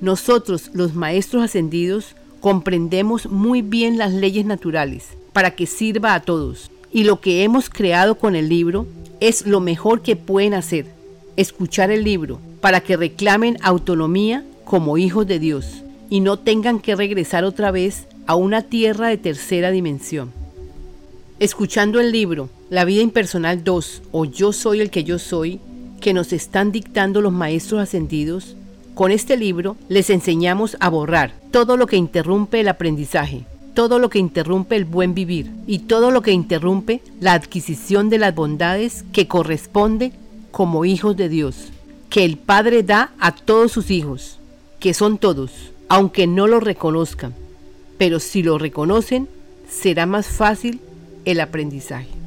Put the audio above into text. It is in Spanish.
Nosotros, los maestros ascendidos, comprendemos muy bien las leyes naturales para que sirva a todos. Y lo que hemos creado con el libro es lo mejor que pueden hacer, escuchar el libro, para que reclamen autonomía como hijos de Dios y no tengan que regresar otra vez a una tierra de tercera dimensión. Escuchando el libro La vida impersonal 2 o Yo soy el que yo soy, que nos están dictando los maestros ascendidos, con este libro les enseñamos a borrar todo lo que interrumpe el aprendizaje, todo lo que interrumpe el buen vivir y todo lo que interrumpe la adquisición de las bondades que corresponde como hijos de Dios, que el Padre da a todos sus hijos, que son todos, aunque no lo reconozcan, pero si lo reconocen, será más fácil el aprendizaje.